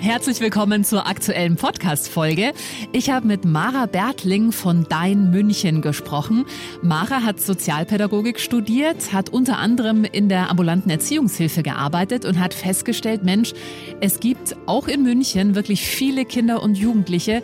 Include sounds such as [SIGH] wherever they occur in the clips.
Herzlich willkommen zur aktuellen Podcast-Folge. Ich habe mit Mara Bertling von Dein München gesprochen. Mara hat Sozialpädagogik studiert, hat unter anderem in der ambulanten Erziehungshilfe gearbeitet und hat festgestellt, Mensch, es gibt auch in München wirklich viele Kinder und Jugendliche,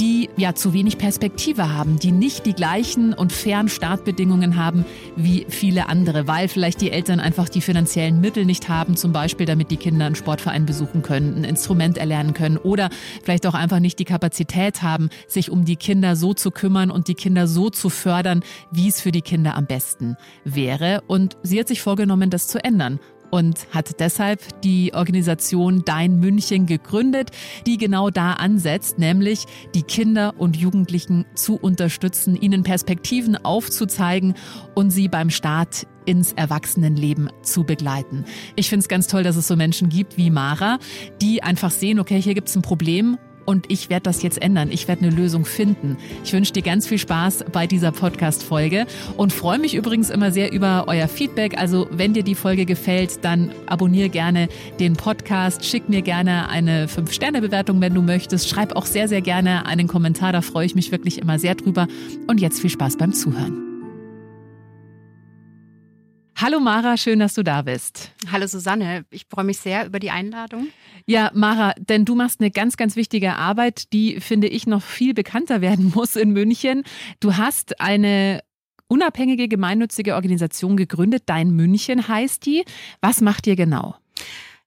die ja zu wenig Perspektive haben, die nicht die gleichen und fairen Startbedingungen haben wie viele andere, weil vielleicht die Eltern einfach die finanziellen Mittel nicht haben, zum Beispiel damit die Kinder einen Sportverein besuchen können, ein Instrument erlernen können oder vielleicht auch einfach nicht die Kapazität haben, sich um die Kinder so zu kümmern und die Kinder so zu fördern, wie es für die Kinder am besten wäre. Und sie hat sich vorgenommen, das zu ändern und hat deshalb die Organisation Dein München gegründet, die genau da ansetzt, nämlich die Kinder und Jugendlichen zu unterstützen, ihnen Perspektiven aufzuzeigen und sie beim Start ins Erwachsenenleben zu begleiten. Ich finde es ganz toll, dass es so Menschen gibt wie Mara, die einfach sehen, okay, hier gibt es ein Problem und ich werde das jetzt ändern. Ich werde eine Lösung finden. Ich wünsche dir ganz viel Spaß bei dieser Podcast-Folge und freue mich übrigens immer sehr über euer Feedback. Also wenn dir die Folge gefällt, dann abonniere gerne den Podcast, schick mir gerne eine 5-Sterne-Bewertung, wenn du möchtest. Schreib auch sehr, sehr gerne einen Kommentar, da freue ich mich wirklich immer sehr drüber. Und jetzt viel Spaß beim Zuhören. Hallo Mara, schön, dass du da bist. Hallo Susanne, ich freue mich sehr über die Einladung. Ja, Mara, denn du machst eine ganz, ganz wichtige Arbeit, die, finde ich, noch viel bekannter werden [LAUGHS] muss in München. Du hast eine unabhängige gemeinnützige Organisation gegründet, Dein München heißt die. Was macht ihr genau?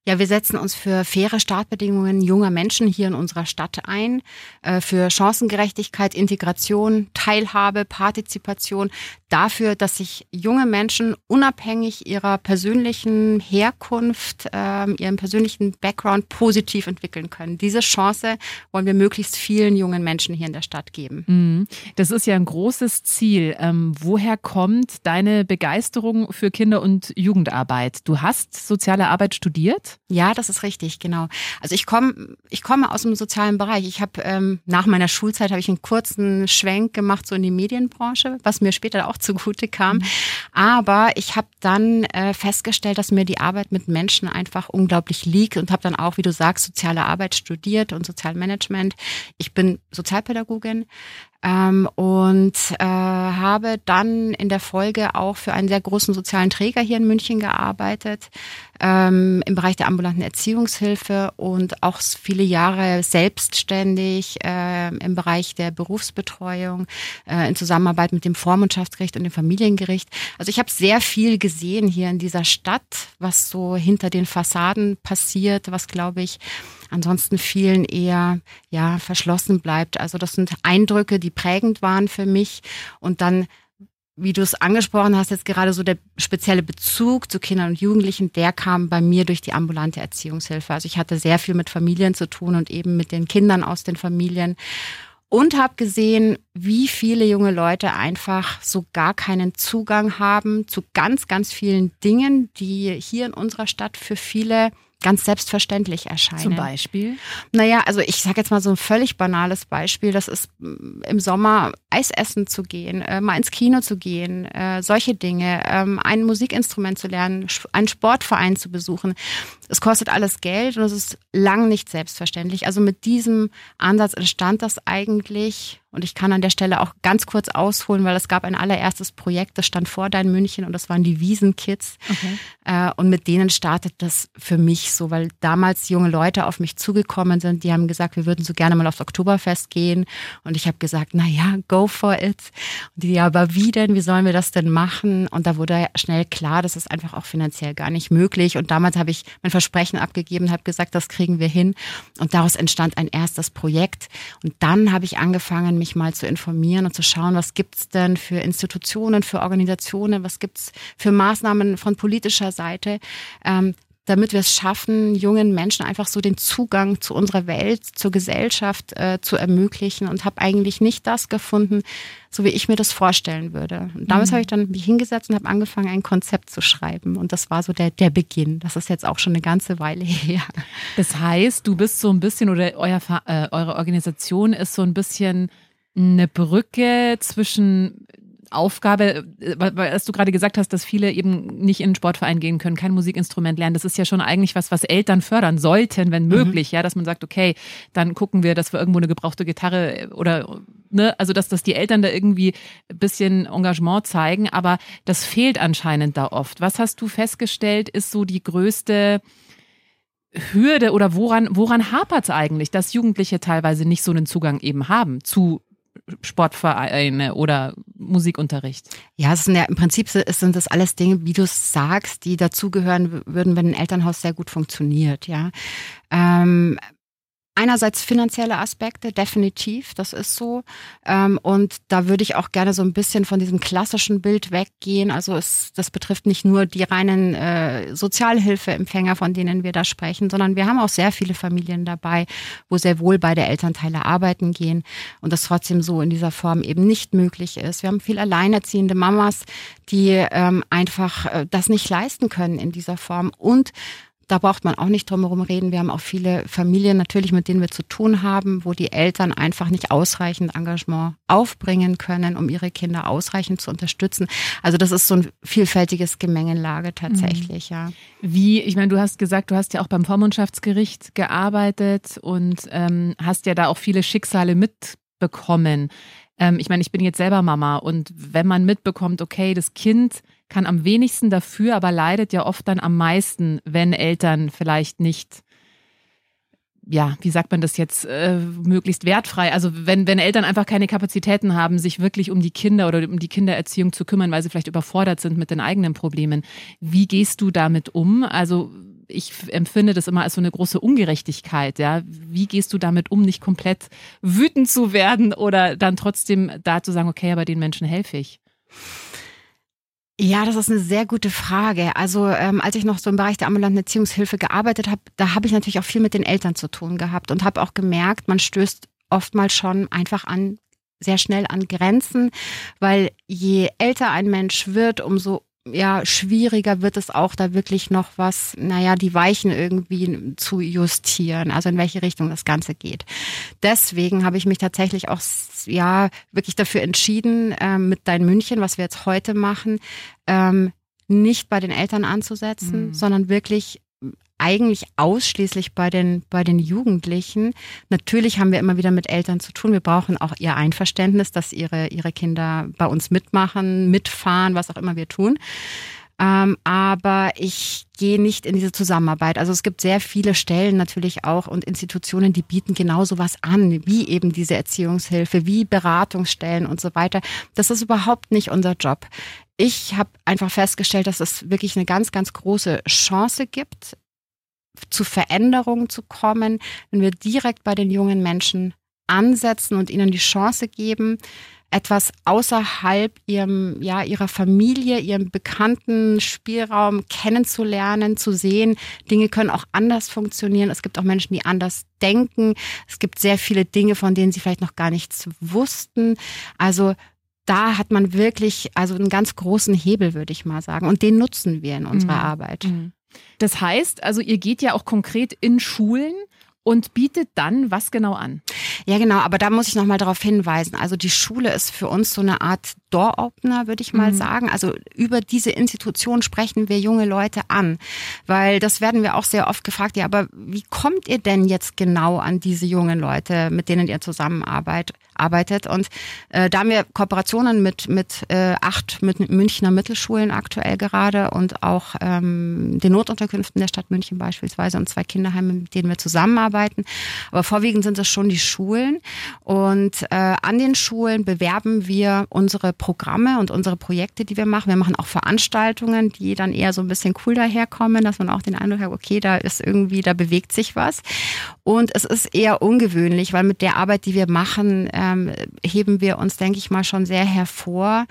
Ja, wir setzen uns für faire Startbedingungen junger Menschen hier in unserer Stadt ein, äh, für Chancengerechtigkeit, Integration, Teilhabe, Partizipation, dafür, dass sich junge Menschen unabhängig ihrer persönlichen Herkunft, ähm, ihrem persönlichen Background positiv entwickeln können. Diese Chance wollen wir möglichst vielen jungen Menschen hier in der Stadt geben. Mhm. Das ist ja ein großes Ziel. Ähm, woher kommt deine Begeisterung für Kinder- und Jugendarbeit? Du hast soziale Arbeit studiert? Ja, das ist richtig, genau. Also ich komme, ich komme aus dem sozialen Bereich. Ich habe ähm, nach meiner Schulzeit habe ich einen kurzen Schwenk gemacht so in die Medienbranche, was mir später auch [LAUGHS] zugute kam. Mhm. Aber ich habe dann äh, festgestellt, dass mir die Arbeit mit Menschen einfach unglaublich liegt und habe dann auch, wie du sagst, soziale Arbeit studiert und Sozialmanagement. Ich bin Sozialpädagogin, ähm, und äh, habe dann in der Folge auch für einen sehr großen sozialen Träger hier in München gearbeitet, ähm, im Bereich der ambulanten Erziehungshilfe und auch viele Jahre selbstständig äh, im Bereich der Berufsbetreuung äh, in Zusammenarbeit mit dem Vormundschaftsgericht und dem Familiengericht. Also ich habe sehr viel gesehen hier in dieser Stadt, was so hinter den Fassaden passiert, was glaube ich ansonsten vielen eher ja verschlossen bleibt. Also das sind Eindrücke, die prägend waren für mich und dann wie du es angesprochen hast, jetzt gerade so der spezielle Bezug zu Kindern und Jugendlichen, der kam bei mir durch die ambulante Erziehungshilfe. Also ich hatte sehr viel mit Familien zu tun und eben mit den Kindern aus den Familien und habe gesehen, wie viele junge Leute einfach so gar keinen Zugang haben zu ganz, ganz vielen Dingen, die hier in unserer Stadt für viele ganz selbstverständlich erscheinen. Zum Beispiel? Naja, also ich sage jetzt mal so ein völlig banales Beispiel. Das ist mm, im Sommer Eis essen zu gehen, äh, mal ins Kino zu gehen, äh, solche Dinge, ähm, ein Musikinstrument zu lernen, einen Sportverein zu besuchen. Es kostet alles Geld und es ist lang nicht selbstverständlich. Also mit diesem Ansatz entstand das eigentlich und ich kann an der Stelle auch ganz kurz ausholen, weil es gab ein allererstes Projekt, das stand vor Dein München und das waren die Wiesenkids. Okay. Äh, und mit denen startet das für mich so, weil damals junge Leute auf mich zugekommen sind, die haben gesagt, wir würden so gerne mal aufs Oktoberfest gehen. Und ich habe gesagt, na ja, go for it. Und die, ja, aber wie denn? Wie sollen wir das denn machen? Und da wurde schnell klar, das ist einfach auch finanziell gar nicht möglich. Und damals habe ich mein Versprechen abgegeben, habe gesagt, das kriegen wir hin. Und daraus entstand ein erstes Projekt. Und dann habe ich angefangen, mich mal zu informieren und zu schauen, was gibt's denn für Institutionen, für Organisationen, was gibt's für Maßnahmen von politischer Seite. Ähm, damit wir es schaffen, jungen Menschen einfach so den Zugang zu unserer Welt, zur Gesellschaft äh, zu ermöglichen und habe eigentlich nicht das gefunden, so wie ich mir das vorstellen würde. Und damals mhm. habe ich dann mich hingesetzt und habe angefangen, ein Konzept zu schreiben. Und das war so der, der Beginn. Das ist jetzt auch schon eine ganze Weile [LAUGHS] her. Das heißt, du bist so ein bisschen oder euer, äh, eure Organisation ist so ein bisschen eine Brücke zwischen Aufgabe, äh, weil du gerade gesagt hast, dass viele eben nicht in den Sportverein gehen können, kein Musikinstrument lernen. Das ist ja schon eigentlich was, was Eltern fördern sollten, wenn mhm. möglich, mhm. ja, dass man sagt, okay, dann gucken wir, dass wir irgendwo eine gebrauchte Gitarre oder ne, also dass, dass die Eltern da irgendwie ein bisschen Engagement zeigen, aber das fehlt anscheinend da oft. Was hast du festgestellt, ist so die größte Hürde oder woran, woran hapert es eigentlich, dass Jugendliche teilweise nicht so einen Zugang eben haben zu Sportvereine oder Musikunterricht? Ja, es sind ja im Prinzip sind das alles Dinge, wie du sagst, die dazugehören würden, wenn ein Elternhaus sehr gut funktioniert. Ja, ähm, Einerseits finanzielle Aspekte, definitiv, das ist so. Ähm, und da würde ich auch gerne so ein bisschen von diesem klassischen Bild weggehen. Also es, das betrifft nicht nur die reinen äh, Sozialhilfeempfänger, von denen wir da sprechen, sondern wir haben auch sehr viele Familien dabei, wo sehr wohl beide Elternteile arbeiten gehen und das trotzdem so in dieser Form eben nicht möglich ist. Wir haben viel alleinerziehende Mamas, die ähm, einfach äh, das nicht leisten können in dieser Form und da braucht man auch nicht drum herum reden. Wir haben auch viele Familien natürlich, mit denen wir zu tun haben, wo die Eltern einfach nicht ausreichend Engagement aufbringen können, um ihre Kinder ausreichend zu unterstützen. Also das ist so ein vielfältiges Gemengelage tatsächlich, mhm. ja. Wie, ich meine, du hast gesagt, du hast ja auch beim Vormundschaftsgericht gearbeitet und ähm, hast ja da auch viele Schicksale mitbekommen. Ähm, ich meine, ich bin jetzt selber Mama und wenn man mitbekommt, okay, das Kind kann am wenigsten dafür, aber leidet ja oft dann am meisten, wenn Eltern vielleicht nicht ja, wie sagt man das jetzt, äh, möglichst wertfrei. Also wenn, wenn Eltern einfach keine Kapazitäten haben, sich wirklich um die Kinder oder um die Kindererziehung zu kümmern, weil sie vielleicht überfordert sind mit den eigenen Problemen. Wie gehst du damit um? Also ich empfinde das immer als so eine große Ungerechtigkeit, ja. Wie gehst du damit um, nicht komplett wütend zu werden oder dann trotzdem da zu sagen, okay, aber den Menschen helfe ich? Ja, das ist eine sehr gute Frage. Also ähm, als ich noch so im Bereich der ambulanten Erziehungshilfe gearbeitet habe, da habe ich natürlich auch viel mit den Eltern zu tun gehabt und habe auch gemerkt, man stößt oftmals schon einfach an sehr schnell an Grenzen, weil je älter ein Mensch wird, umso ja, schwieriger wird es auch, da wirklich noch was, naja, die Weichen irgendwie zu justieren, also in welche Richtung das Ganze geht. Deswegen habe ich mich tatsächlich auch, ja, wirklich dafür entschieden, ähm, mit Dein München, was wir jetzt heute machen, ähm, nicht bei den Eltern anzusetzen, mhm. sondern wirklich eigentlich ausschließlich bei den, bei den Jugendlichen. Natürlich haben wir immer wieder mit Eltern zu tun. Wir brauchen auch ihr Einverständnis, dass ihre, ihre Kinder bei uns mitmachen, mitfahren, was auch immer wir tun. Ähm, aber ich gehe nicht in diese Zusammenarbeit. Also es gibt sehr viele Stellen natürlich auch und Institutionen, die bieten genauso was an, wie eben diese Erziehungshilfe, wie Beratungsstellen und so weiter. Das ist überhaupt nicht unser Job. Ich habe einfach festgestellt, dass es wirklich eine ganz, ganz große Chance gibt, zu Veränderungen zu kommen, wenn wir direkt bei den jungen Menschen ansetzen und ihnen die Chance geben, etwas außerhalb ihrem, ja, ihrer Familie, ihrem bekannten Spielraum kennenzulernen, zu sehen. Dinge können auch anders funktionieren. Es gibt auch Menschen, die anders denken. Es gibt sehr viele Dinge, von denen sie vielleicht noch gar nichts wussten. Also da hat man wirklich also einen ganz großen Hebel, würde ich mal sagen. Und den nutzen wir in unserer mhm. Arbeit. Mhm. Das heißt, also ihr geht ja auch konkret in Schulen und bietet dann was genau an? Ja, genau, aber da muss ich nochmal darauf hinweisen. Also die Schule ist für uns so eine Art Door-Opener, würde ich mal mhm. sagen. Also über diese Institution sprechen wir junge Leute an, weil das werden wir auch sehr oft gefragt. Ja, aber wie kommt ihr denn jetzt genau an diese jungen Leute, mit denen ihr zusammenarbeitet? arbeitet. Und äh, da haben wir Kooperationen mit, mit äh, acht mit Münchner Mittelschulen aktuell gerade und auch ähm, den Notunterkünften der Stadt München beispielsweise und zwei Kinderheimen, mit denen wir zusammenarbeiten. Aber vorwiegend sind es schon die Schulen. Und äh, an den Schulen bewerben wir unsere Programme und unsere Projekte, die wir machen. Wir machen auch Veranstaltungen, die dann eher so ein bisschen cool daherkommen, dass man auch den Eindruck hat, okay, da ist irgendwie, da bewegt sich was. Und es ist eher ungewöhnlich, weil mit der Arbeit, die wir machen, ähm, heben wir uns, denke ich mal, schon sehr hervor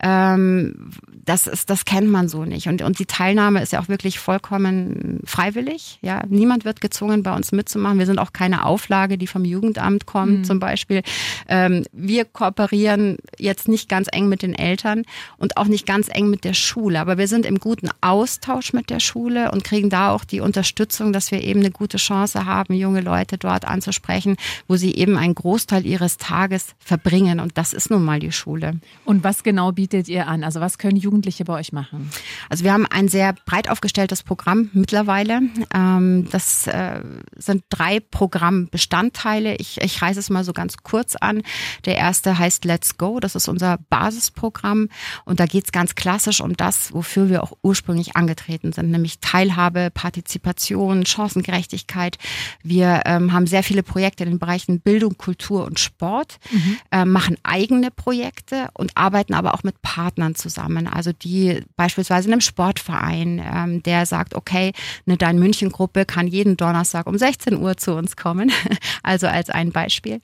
Ähm, das ist, das kennt man so nicht. Und, und die Teilnahme ist ja auch wirklich vollkommen freiwillig. Ja, niemand wird gezwungen, bei uns mitzumachen. Wir sind auch keine Auflage, die vom Jugendamt kommt, mhm. zum Beispiel. Ähm, wir kooperieren jetzt nicht ganz eng mit den Eltern und auch nicht ganz eng mit der Schule. Aber wir sind im guten Austausch mit der Schule und kriegen da auch die Unterstützung, dass wir eben eine gute Chance haben, junge Leute dort anzusprechen, wo sie eben einen Großteil ihres Tages verbringen. Und das ist nun mal die Schule. Und was genau bietet ihr an? Also was können Jugendliche bei euch machen? Also wir haben ein sehr breit aufgestelltes Programm mittlerweile. Ähm, das äh, sind drei Programmbestandteile. Ich, ich reiße es mal so ganz kurz an. Der erste heißt Let's Go. Das ist unser Basisprogramm. Und da geht es ganz klassisch um das, wofür wir auch ursprünglich angetreten sind, nämlich Teilhabe, Partizipation, Chancengerechtigkeit. Wir ähm, haben sehr viele Projekte in den Bereichen Bildung, Kultur und Sport, mhm. äh, machen eigene Projekte und arbeiten aber auch mit Partnern zusammen. Also die beispielsweise in einem Sportverein, ähm, der sagt, okay, eine Dein München Gruppe kann jeden Donnerstag um 16 Uhr zu uns kommen. [LAUGHS] also als ein Beispiel.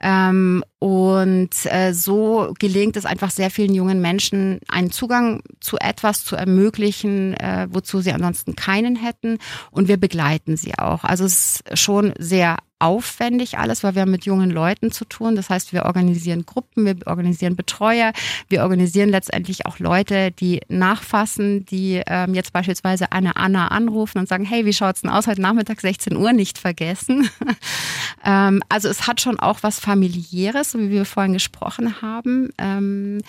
Ähm, und äh, so gelingt es einfach sehr vielen jungen Menschen, einen Zugang zu etwas zu ermöglichen, äh, wozu sie ansonsten keinen hätten. Und wir begleiten sie auch. Also es ist schon sehr aufwendig alles, weil wir haben mit jungen Leuten zu tun. Das heißt, wir organisieren Gruppen, wir organisieren Betreuer, wir organisieren letztendlich auch Leute, die nachfassen, die ähm, jetzt beispielsweise eine Anna anrufen und sagen, hey, wie schaut's denn aus heute Nachmittag 16 Uhr nicht vergessen. [LAUGHS] ähm, also es hat schon auch was familiäres, wie wir vorhin gesprochen haben. Ähm,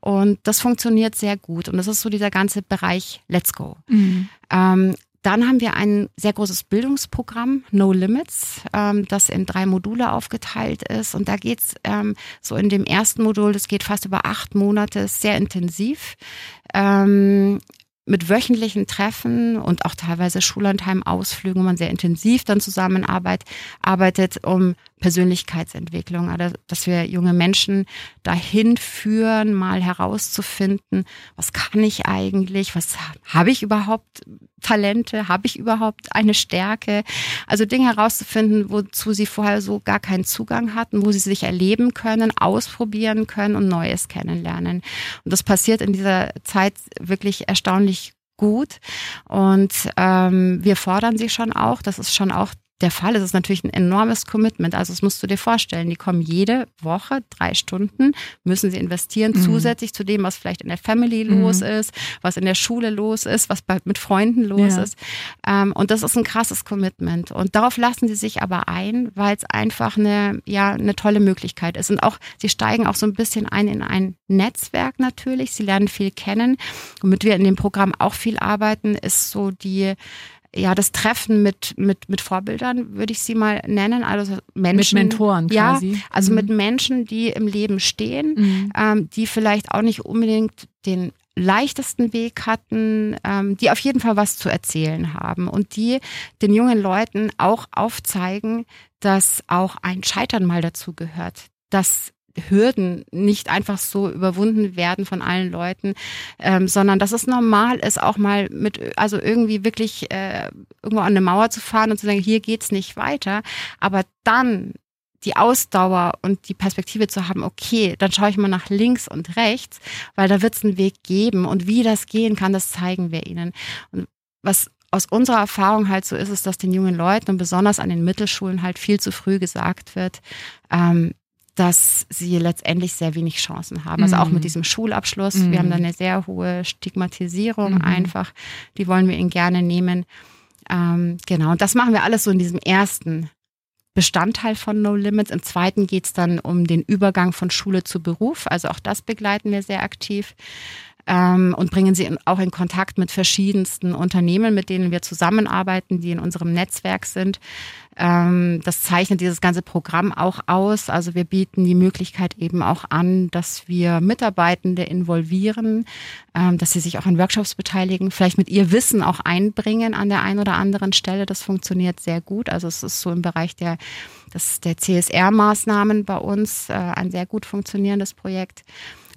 und das funktioniert sehr gut. Und das ist so dieser ganze Bereich Let's Go. Mhm. Ähm, dann haben wir ein sehr großes Bildungsprogramm, No Limits, ähm, das in drei Module aufgeteilt ist. Und da geht's ähm, so in dem ersten Modul, das geht fast über acht Monate, sehr intensiv. Ähm, mit wöchentlichen Treffen und auch teilweise Schullandheim-Ausflügen, wo man sehr intensiv dann zusammenarbeitet, um Persönlichkeitsentwicklung, also dass wir junge Menschen dahin führen, mal herauszufinden, was kann ich eigentlich, was habe ich überhaupt Talente, habe ich überhaupt eine Stärke, also Dinge herauszufinden, wozu sie vorher so gar keinen Zugang hatten, wo sie sich erleben können, ausprobieren können und Neues kennenlernen. Und das passiert in dieser Zeit wirklich erstaunlich gut. Und ähm, wir fordern sie schon auch. Das ist schon auch der Fall ist es natürlich ein enormes Commitment. Also das musst du dir vorstellen. Die kommen jede Woche drei Stunden, müssen sie investieren, mhm. zusätzlich zu dem, was vielleicht in der Family mhm. los ist, was in der Schule los ist, was mit Freunden los ja. ist. Ähm, und das ist ein krasses Commitment. Und darauf lassen sie sich aber ein, weil es einfach eine, ja, eine tolle Möglichkeit ist. Und auch, sie steigen auch so ein bisschen ein in ein Netzwerk natürlich. Sie lernen viel kennen. Womit wir in dem Programm auch viel arbeiten, ist so die ja, das Treffen mit, mit, mit Vorbildern, würde ich sie mal nennen. Also Menschen. Mit Mentoren quasi. Ja, also mhm. mit Menschen, die im Leben stehen, mhm. ähm, die vielleicht auch nicht unbedingt den leichtesten Weg hatten, ähm, die auf jeden Fall was zu erzählen haben und die den jungen Leuten auch aufzeigen, dass auch ein Scheitern mal dazu gehört, dass Hürden nicht einfach so überwunden werden von allen Leuten, ähm, sondern dass es normal ist, auch mal mit, also irgendwie wirklich äh, irgendwo an eine Mauer zu fahren und zu sagen, hier geht's nicht weiter. Aber dann die Ausdauer und die Perspektive zu haben, okay, dann schaue ich mal nach links und rechts, weil da wird es einen Weg geben und wie das gehen kann, das zeigen wir ihnen. Und was aus unserer Erfahrung halt so ist, ist, dass den jungen Leuten und besonders an den Mittelschulen halt viel zu früh gesagt wird, ähm, dass sie letztendlich sehr wenig Chancen haben. Also auch mit mhm. diesem Schulabschluss. Mhm. Wir haben da eine sehr hohe Stigmatisierung mhm. einfach. Die wollen wir ihnen gerne nehmen. Ähm, genau, und das machen wir alles so in diesem ersten Bestandteil von No Limits. Im zweiten geht es dann um den Übergang von Schule zu Beruf. Also auch das begleiten wir sehr aktiv ähm, und bringen sie in, auch in Kontakt mit verschiedensten Unternehmen, mit denen wir zusammenarbeiten, die in unserem Netzwerk sind. Ähm, das zeichnet dieses ganze Programm auch aus. Also wir bieten die Möglichkeit eben auch an, dass wir Mitarbeitende involvieren, ähm, dass sie sich auch an Workshops beteiligen, vielleicht mit ihr Wissen auch einbringen an der einen oder anderen Stelle. Das funktioniert sehr gut. Also es ist so im Bereich der, das, der CSR-Maßnahmen bei uns äh, ein sehr gut funktionierendes Projekt.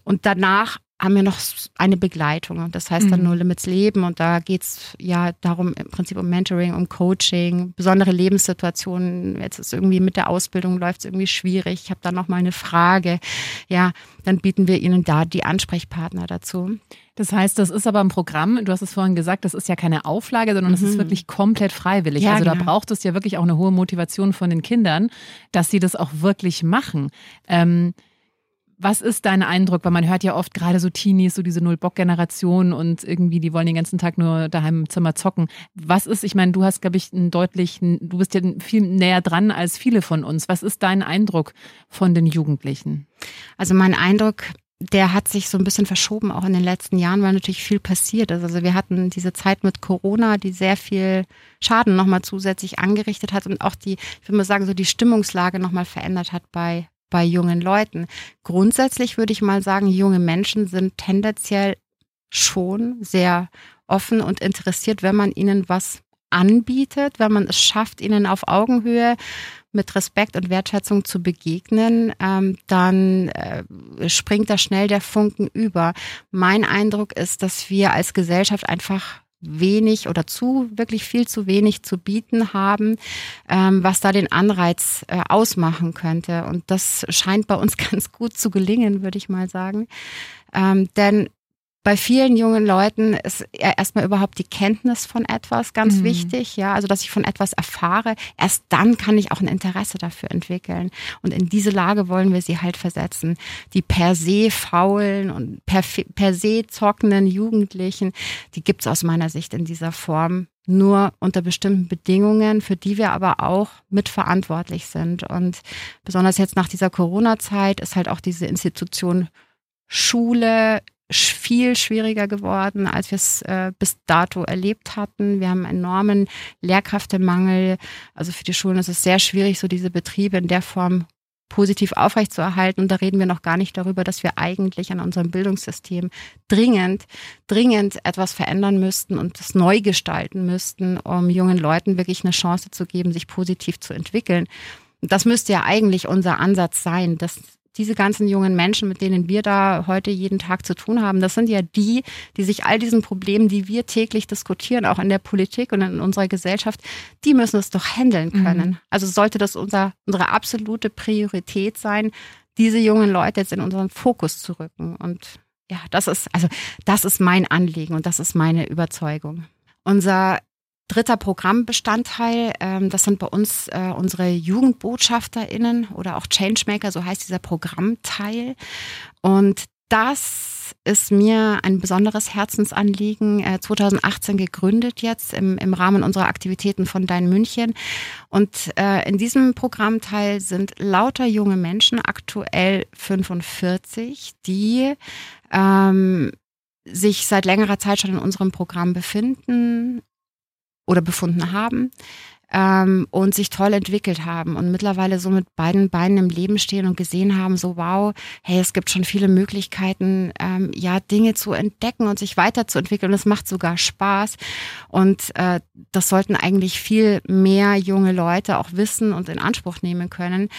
Und danach haben wir noch eine Begleitung. Das heißt dann Mhm. No Limits Leben und da geht's ja darum im Prinzip um Mentoring, um Coaching, besondere Lebenssituationen. Jetzt ist irgendwie mit der Ausbildung läuft's irgendwie schwierig. Ich habe da noch mal eine Frage. Ja, dann bieten wir ihnen da die Ansprechpartner dazu. Das heißt, das ist aber ein Programm, du hast es vorhin gesagt, das ist ja keine Auflage, sondern es ist Mhm. wirklich komplett freiwillig. Ja, also da genau. braucht es ja wirklich auch eine hohe Motivation von den Kindern, dass sie das auch wirklich machen. Ähm, was ist dein Eindruck? Weil man hört ja oft gerade so Teenies, so diese Null-Bock-Generation und irgendwie, die wollen den ganzen Tag nur daheim im Zimmer zocken. Was ist, ich meine, du hast, glaube ich, einen deutlichen, du bist ja viel näher dran als viele von uns. Was ist dein Eindruck von den Jugendlichen? Also mein Eindruck, der hat sich so ein bisschen verschoben, auch in den letzten Jahren, weil natürlich viel passiert ist. Also wir hatten diese Zeit mit Corona, die sehr viel Schaden nochmal zusätzlich angerichtet hat und auch die, ich würde mal sagen, so die Stimmungslage nochmal verändert hat bei, bei jungen Leuten. Grundsätzlich würde ich mal sagen, junge Menschen sind tendenziell schon sehr offen und interessiert, wenn man ihnen was anbietet, wenn man es schafft, ihnen auf Augenhöhe mit Respekt und Wertschätzung zu begegnen, ähm, dann äh, springt da schnell der Funken über. Mein Eindruck ist, dass wir als Gesellschaft einfach wenig oder zu, wirklich viel zu wenig zu bieten haben, ähm, was da den Anreiz äh, ausmachen könnte. Und das scheint bei uns [LAUGHS] ganz gut zu gelingen, würde ich mal sagen. Ähm, denn bei vielen jungen Leuten ist ja erstmal überhaupt die Kenntnis von etwas ganz Mhm. wichtig, ja, also dass ich von etwas erfahre. Erst dann kann ich auch ein Interesse dafür entwickeln. Und in diese Lage wollen wir sie halt versetzen. Die per se faulen und per, per se zockenden Jugendlichen, die gibt's aus meiner Sicht in dieser Form nur unter bestimmten Bedingungen, für die wir aber auch mitverantwortlich sind. Und besonders jetzt nach dieser Corona-Zeit ist halt auch diese Institution Schule sch- viel schwieriger geworden, als wir es äh, bis dato erlebt hatten. Wir haben enormen Lehrkräftemangel. Also für die Schulen ist es sehr schwierig, so diese Betriebe in der Form positiv aufrechtzuerhalten. Und da reden wir noch gar nicht darüber, dass wir eigentlich an unserem Bildungssystem dringend, dringend etwas verändern müssten und das neu gestalten müssten, um jungen Leuten wirklich eine Chance zu geben, sich positiv zu entwickeln. Und das müsste ja eigentlich unser Ansatz sein, dass diese ganzen jungen Menschen, mit denen wir da heute jeden Tag zu tun haben, das sind ja die, die sich all diesen Problemen, die wir täglich diskutieren, auch in der Politik und in unserer Gesellschaft, die müssen es doch handeln können. Also sollte das unser, unsere absolute Priorität sein, diese jungen Leute jetzt in unseren Fokus zu rücken. Und ja, das ist, also das ist mein Anliegen und das ist meine Überzeugung. Unser dritter Programmbestandteil, ähm, das sind bei uns äh, unsere JugendbotschafterInnen oder auch Changemaker, so heißt dieser Programmteil. Und das ist mir ein besonderes Herzensanliegen. Äh, 2018 gegründet jetzt im, im Rahmen unserer Aktivitäten von Dein München. Und äh, in diesem Programmteil sind lauter junge Menschen, aktuell 45, die ähm, sich seit längerer Zeit schon in unserem Programm befinden oder befunden haben ähm, und sich toll entwickelt haben und mittlerweile so mit beiden Beinen im Leben stehen und gesehen haben, so wow, hey, es gibt schon viele Möglichkeiten, ähm, ja, Dinge zu entdecken und sich weiterzuentwickeln. Es macht sogar Spaß. Und äh, das sollten eigentlich viel mehr junge Leute auch wissen und in Anspruch nehmen können.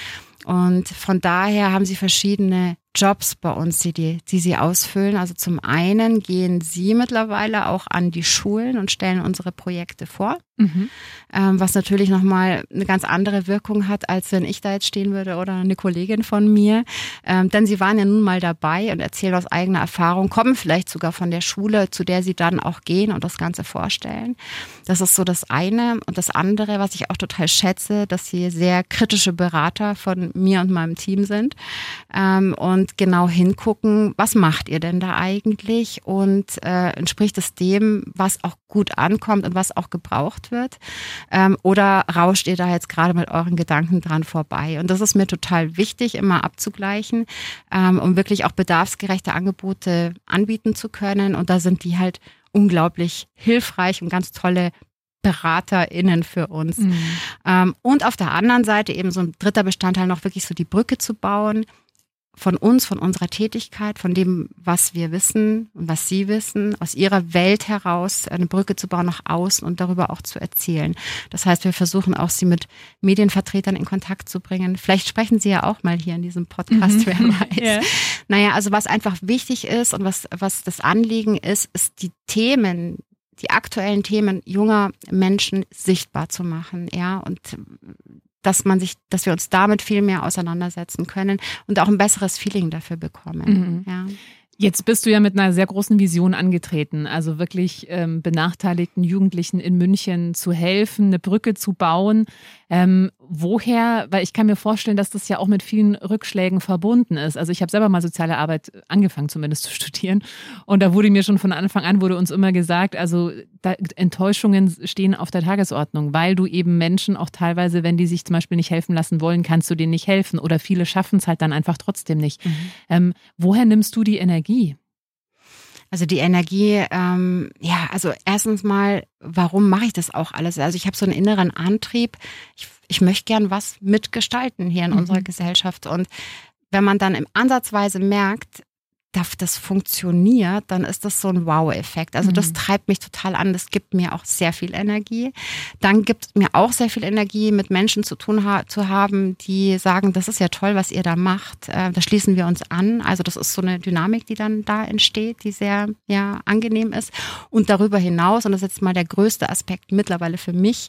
Und von daher haben sie verschiedene Jobs bei uns, die, die, die sie ausfüllen. Also zum einen gehen sie mittlerweile auch an die Schulen und stellen unsere Projekte vor, Mhm. ähm, was natürlich nochmal eine ganz andere Wirkung hat, als wenn ich da jetzt stehen würde oder eine Kollegin von mir. Ähm, denn sie waren ja nun mal dabei und erzählen aus eigener Erfahrung, kommen vielleicht sogar von der Schule, zu der sie dann auch gehen und das Ganze vorstellen. Das ist so das eine. Und das andere, was ich auch total schätze, dass sie sehr kritische Berater von mir und meinem Team sind ähm, und genau hingucken, was macht ihr denn da eigentlich und äh, entspricht es dem, was auch gut ankommt und was auch gebraucht wird? Ähm, oder rauscht ihr da jetzt gerade mit euren Gedanken dran vorbei? Und das ist mir total wichtig, immer abzugleichen, ähm, um wirklich auch bedarfsgerechte Angebote anbieten zu können. Und da sind die halt unglaublich hilfreich und ganz tolle BeraterInnen für uns. Mhm. Ähm, und auf der anderen Seite eben so ein dritter Bestandteil noch wirklich so die Brücke zu bauen von uns, von unserer Tätigkeit, von dem, was wir wissen und was sie wissen, aus ihrer Welt heraus eine Brücke zu bauen nach außen und darüber auch zu erzählen. Das heißt, wir versuchen auch, sie mit Medienvertretern in Kontakt zu bringen. Vielleicht sprechen sie ja auch mal hier in diesem Podcast, mhm. [LAUGHS] wer weiß. Yeah. Naja, also was einfach wichtig ist und was, was das Anliegen ist, ist die Themen, die aktuellen Themen junger Menschen sichtbar zu machen, ja, und dass man sich, dass wir uns damit viel mehr auseinandersetzen können und auch ein besseres Feeling dafür bekommen. Mhm. Ja. Jetzt bist du ja mit einer sehr großen Vision angetreten, also wirklich ähm, benachteiligten Jugendlichen in München zu helfen, eine Brücke zu bauen. Ähm, woher, weil ich kann mir vorstellen, dass das ja auch mit vielen Rückschlägen verbunden ist. Also ich habe selber mal soziale Arbeit angefangen zumindest zu studieren und da wurde mir schon von Anfang an, wurde uns immer gesagt, also da, Enttäuschungen stehen auf der Tagesordnung, weil du eben Menschen auch teilweise, wenn die sich zum Beispiel nicht helfen lassen wollen, kannst du denen nicht helfen oder viele schaffen es halt dann einfach trotzdem nicht. Mhm. Ähm, woher nimmst du die Energie? Also die Energie, ähm, ja, also erstens mal, warum mache ich das auch alles? Also ich habe so einen inneren Antrieb. Ich, ich möchte gern was mitgestalten hier in mhm. unserer Gesellschaft. Und wenn man dann im Ansatzweise merkt, das funktioniert, dann ist das so ein Wow-Effekt. Also das mhm. treibt mich total an. Das gibt mir auch sehr viel Energie. Dann gibt es mir auch sehr viel Energie, mit Menschen zu tun ha zu haben, die sagen, das ist ja toll, was ihr da macht. Äh, da schließen wir uns an. Also das ist so eine Dynamik, die dann da entsteht, die sehr ja, angenehm ist. Und darüber hinaus, und das ist jetzt mal der größte Aspekt mittlerweile für mich,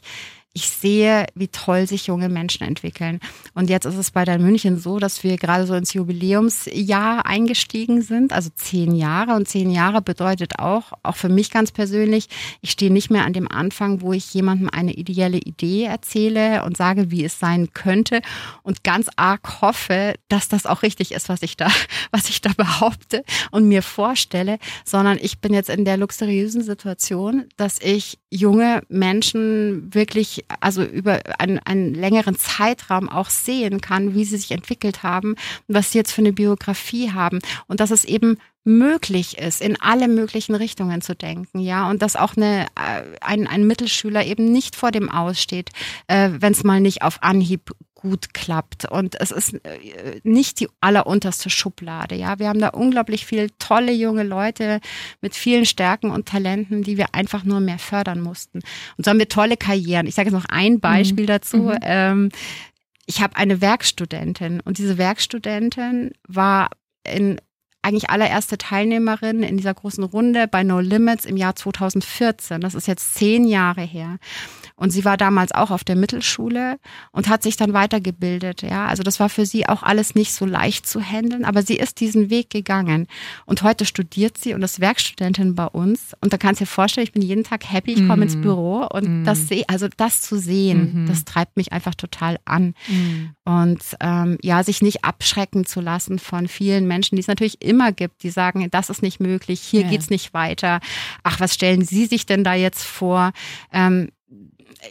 ich sehe, wie toll sich junge Menschen entwickeln. Und jetzt ist es bei der München so, dass wir gerade so ins Jubiläumsjahr eingestiegen sind, also zehn Jahre. Und zehn Jahre bedeutet auch, auch für mich ganz persönlich, ich stehe nicht mehr an dem Anfang, wo ich jemandem eine ideelle Idee erzähle und sage, wie es sein könnte und ganz arg hoffe, dass das auch richtig ist, was ich da, [LAUGHS] was ich da behaupte und mir vorstelle, sondern ich bin jetzt in der luxuriösen Situation, dass ich junge Menschen wirklich also über einen, einen längeren Zeitraum auch sehen kann, wie sie sich entwickelt haben und was sie jetzt für eine Biografie haben. Und dass es eben möglich ist, in alle möglichen Richtungen zu denken, ja, und dass auch eine, äh, ein, ein Mittelschüler eben nicht vor dem aussteht, äh, wenn es mal nicht auf Anhieb gut klappt. Und es ist äh, nicht die allerunterste Schublade. Ja, wir haben da unglaublich viele tolle junge Leute mit vielen Stärken und Talenten, die wir einfach nur mehr fördern mussten. Und so haben wir tolle Karrieren. Ich sage jetzt noch ein Beispiel mhm. dazu. Mhm. Ähm, ich habe eine Werkstudentin und diese Werkstudentin war in eigentlich allererste Teilnehmerin in dieser großen Runde bei No Limits im Jahr 2014. Das ist jetzt zehn Jahre her. Und sie war damals auch auf der Mittelschule und hat sich dann weitergebildet. Ja, also das war für sie auch alles nicht so leicht zu handeln, aber sie ist diesen Weg gegangen. Und heute studiert sie und ist Werkstudentin bei uns. Und da kannst du dir vorstellen, ich bin jeden Tag happy, ich komme mm. ins mhm. Büro und mm. das sehe, also das zu sehen, mm das treibt mich einfach total an. Mhm. Und ähm, ja, sich nicht abschrecken zu lassen von vielen Menschen, die es natürlich immer gibt, die sagen, das ist nicht möglich, hier ja. geht's nicht weiter. Ach, was stellen Sie sich denn da jetzt vor? Ähm,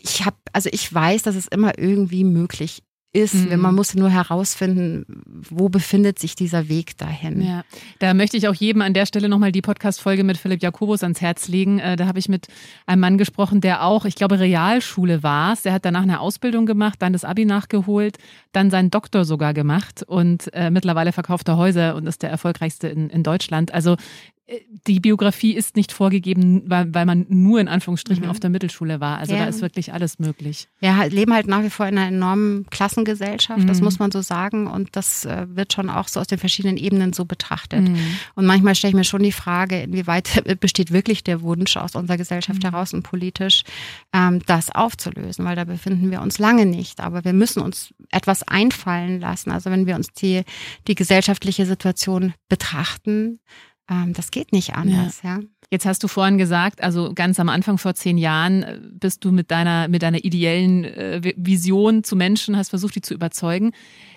ich habe, also ich weiß, dass es immer irgendwie möglich ist, mhm. wenn man muss nur herausfinden, wo befindet sich dieser Weg dahin. Ja, da möchte ich auch jedem an der Stelle nochmal die Podcast-Folge mit Philipp Jakobus ans Herz legen. Äh, da habe ich mit einem Mann gesprochen, der auch, ich glaube, Realschule war. Der hat danach eine Ausbildung gemacht, dann das Abi nachgeholt, dann seinen Doktor sogar gemacht und äh, mittlerweile verkauft er Häuser und ist der erfolgreichste in, in Deutschland. Also die Biografie ist nicht vorgegeben, weil, weil man nur in Anführungsstrichen mhm. auf der Mittelschule war. Also ja. da ist wirklich alles möglich. Wir leben halt nach wie vor in einer enormen Klassengesellschaft, mhm. das muss man so sagen. Und das äh, wird schon auch so aus den verschiedenen Ebenen so betrachtet. Mhm. Und manchmal stelle ich mir schon die Frage, inwieweit [LAUGHS] besteht wirklich der Wunsch aus unserer Gesellschaft mhm. heraus und politisch, ähm, das aufzulösen, weil da befinden wir uns lange nicht. Aber wir müssen uns etwas einfallen lassen. Also wenn wir uns die, die gesellschaftliche Situation betrachten, ähm, das geht nicht anders, ja. ja. Jetzt hast du vorhin gesagt, also ganz am Anfang vor zehn Jahren äh, bist du mit deiner, mit deiner ideellen äh, Vision zu Menschen, hast versucht, die zu überzeugen.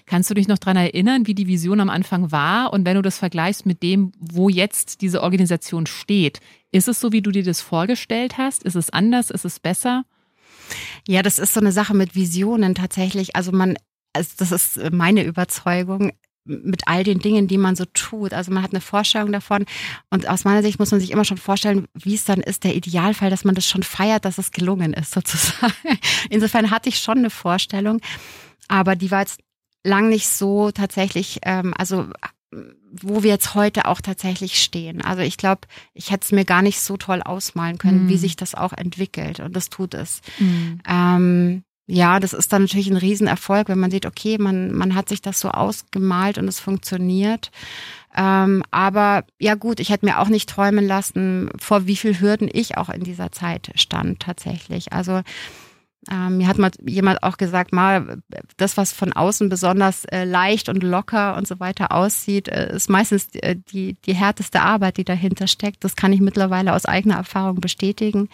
Kannst du dich noch dran erinnern, wie die Vision am Anfang war? Und wenn du das vergleichst mit dem, wo jetzt diese Organisation steht, ist es so, wie du dir das vorgestellt hast? Ist es anders? Ist es besser? Ja, das ist so eine Sache mit Visionen tatsächlich. Also man, also das ist meine Überzeugung mit all den Dingen, die man so tut. Also man hat eine Vorstellung davon und aus meiner Sicht muss man sich immer schon vorstellen, wie es dann ist, der Idealfall, dass man das schon feiert, dass es gelungen ist [LAUGHS] sozusagen. Insofern hatte ich schon eine Vorstellung, aber die war jetzt lang nicht so tatsächlich, ähm, also wo wir jetzt heute auch tatsächlich stehen. Also ich glaube, ich hätte es mir gar nicht so toll ausmalen können, mhm. wie sich das auch entwickelt. Und das tut es. Mhm. Ähm, ja, das ist dann natürlich ein Riesenerfolg, wenn man sieht, okay, man, man hat sich das so ausgemalt und es funktioniert. Ähm, aber ja gut, ich hätte mir auch nicht träumen lassen, vor wie viel Hürden ich auch in dieser Zeit stand tatsächlich. Also ähm, mir hat mal jemand auch gesagt, mal das, was von außen besonders äh, leicht und locker und so weiter aussieht, äh, ist meistens äh, die, die härteste Arbeit, die dahinter steckt. Das kann ich mittlerweile aus eigener Erfahrung bestätigen.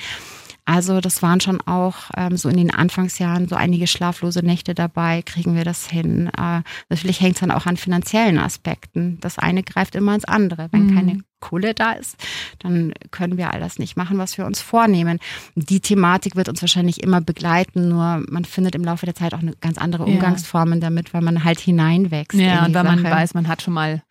Also das waren schon auch ähm, so in den Anfangsjahren so einige schlaflose Nächte dabei. Kriegen wir das hin? Äh, natürlich hängt es dann auch an finanziellen Aspekten. Das eine greift immer ins andere. Wenn mhm. keine Kohle da ist, dann können wir all das nicht machen, was wir uns vornehmen. Die Thematik wird uns wahrscheinlich immer begleiten, nur man findet im Laufe der Zeit auch eine ganz andere Umgangsformen ja. damit, weil man halt hineinwächst. Ja, und weil Sache. man weiß, man hat schon mal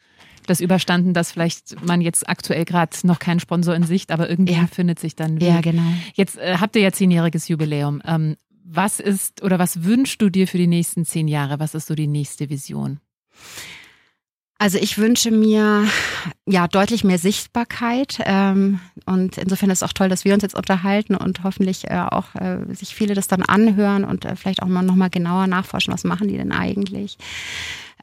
das überstanden, dass vielleicht man jetzt aktuell gerade noch keinen Sponsor in Sicht, aber irgendwie ja. findet sich dann. Ja, genau. Jetzt äh, habt ihr ja zehnjähriges Jubiläum. Ähm, was ist oder was wünschst du dir für die nächsten zehn Jahre? Was ist so die nächste Vision? Also ich wünsche mir ja deutlich mehr Sichtbarkeit ähm, und insofern ist es auch toll, dass wir uns jetzt unterhalten und hoffentlich äh, auch äh, sich viele das dann anhören und äh, vielleicht auch mal noch mal genauer nachforschen, was machen die denn eigentlich.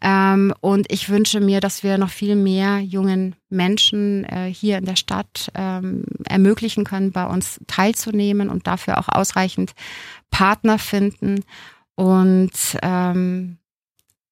Ähm, und ich wünsche mir, dass wir noch viel mehr jungen Menschen äh, hier in der Stadt ähm, ermöglichen können, bei uns teilzunehmen und dafür auch ausreichend Partner finden. Und ähm,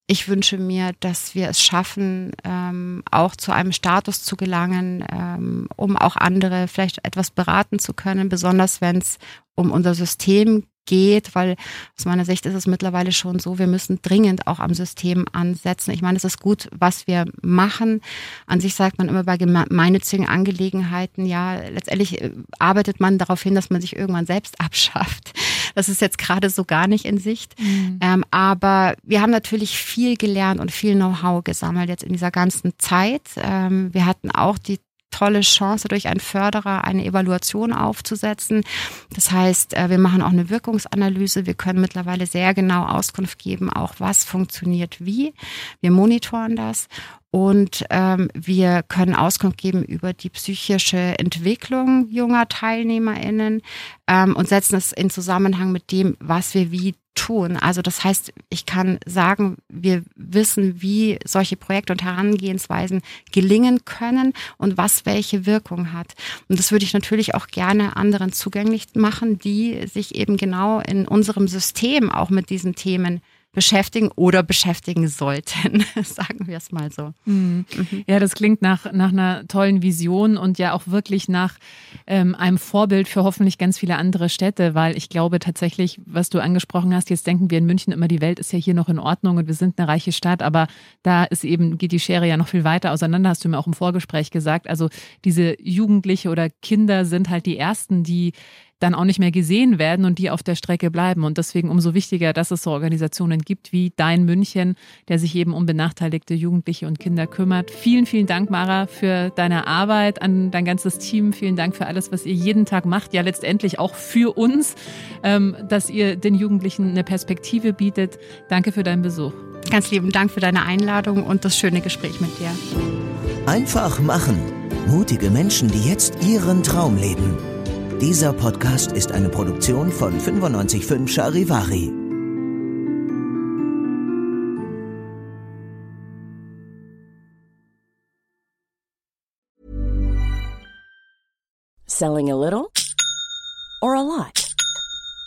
ich wünsche mir, dass wir es schaffen, ähm, auch zu einem Status zu gelangen, ähm, um auch andere vielleicht etwas beraten zu können, besonders wenn es um unser System geht, weil aus meiner Sicht ist es mittlerweile schon so, wir müssen dringend auch am System ansetzen. Ich meine, es ist gut, was wir machen. An sich sagt man immer bei gemeinnützigen Angelegenheiten, ja, letztendlich äh, arbeitet man darauf hin, dass man sich irgendwann selbst [LAUGHS] abschafft. Das ist jetzt gerade so gar nicht in Sicht. Mhm. Ähm, aber wir haben natürlich viel gelernt und viel Know-how gesammelt jetzt in dieser ganzen Zeit. Ähm, wir hatten auch die tolle Chance, durch einen Förderer eine Evaluation aufzusetzen. Das heißt, äh, wir machen auch eine Wirkungsanalyse. Wir können mittlerweile sehr genau Auskunft geben, auch was funktioniert wie. Wir monitoren das und ähm, wir können Auskunft geben über die psychische Entwicklung junger TeilnehmerInnen ähm, und setzen es in Zusammenhang mit dem, was wir wie tun. Also das heißt, ich kann sagen, wir wissen, wie solche Projekte und Herangehensweisen gelingen können und was welche Wirkung hat. Und das würde ich natürlich auch gerne anderen zugänglich machen, die sich eben genau in unserem System auch mit diesen Themen beschäftigen oder beschäftigen sollten, [LAUGHS] sagen wir es mal so. Mhm. mhm. Ja, das klingt nach, nach einer tollen Vision und ja auch wirklich nach ähm, einem Vorbild für hoffentlich ganz viele andere Städte, weil ich glaube tatsächlich, was du angesprochen hast, jetzt denken wir in München immer, die Welt ist ja hier noch in Ordnung und wir sind eine reiche Stadt, aber da ist eben, geht die Schere ja noch viel weiter auseinander, hast du mir auch im Vorgespräch gesagt. Also diese Jugendliche oder Kinder sind halt die ersten, die dann auch nicht mehr gesehen werden und die auf der Strecke bleiben. Und deswegen umso wichtiger, dass es so Organisationen gibt wie Dein München, der sich eben um benachteiligte Jugendliche und Kinder kümmert. Vielen, vielen Dank, Mara, für deine Arbeit, an dein ganzes Team. Vielen Dank für alles, was ihr jeden Tag macht. Ja, letztendlich auch für uns, ähm, dass ihr den Jugendlichen eine Perspektive bietet. Danke für deinen Besuch. Ganz lieben Dank für deine Einladung und das schöne Gespräch mit dir. Einfach machen. Mutige Menschen, die jetzt ihren Traum leben. Dieser Podcast ist eine Produktion von 955 Charivari. Selling a little or a lot?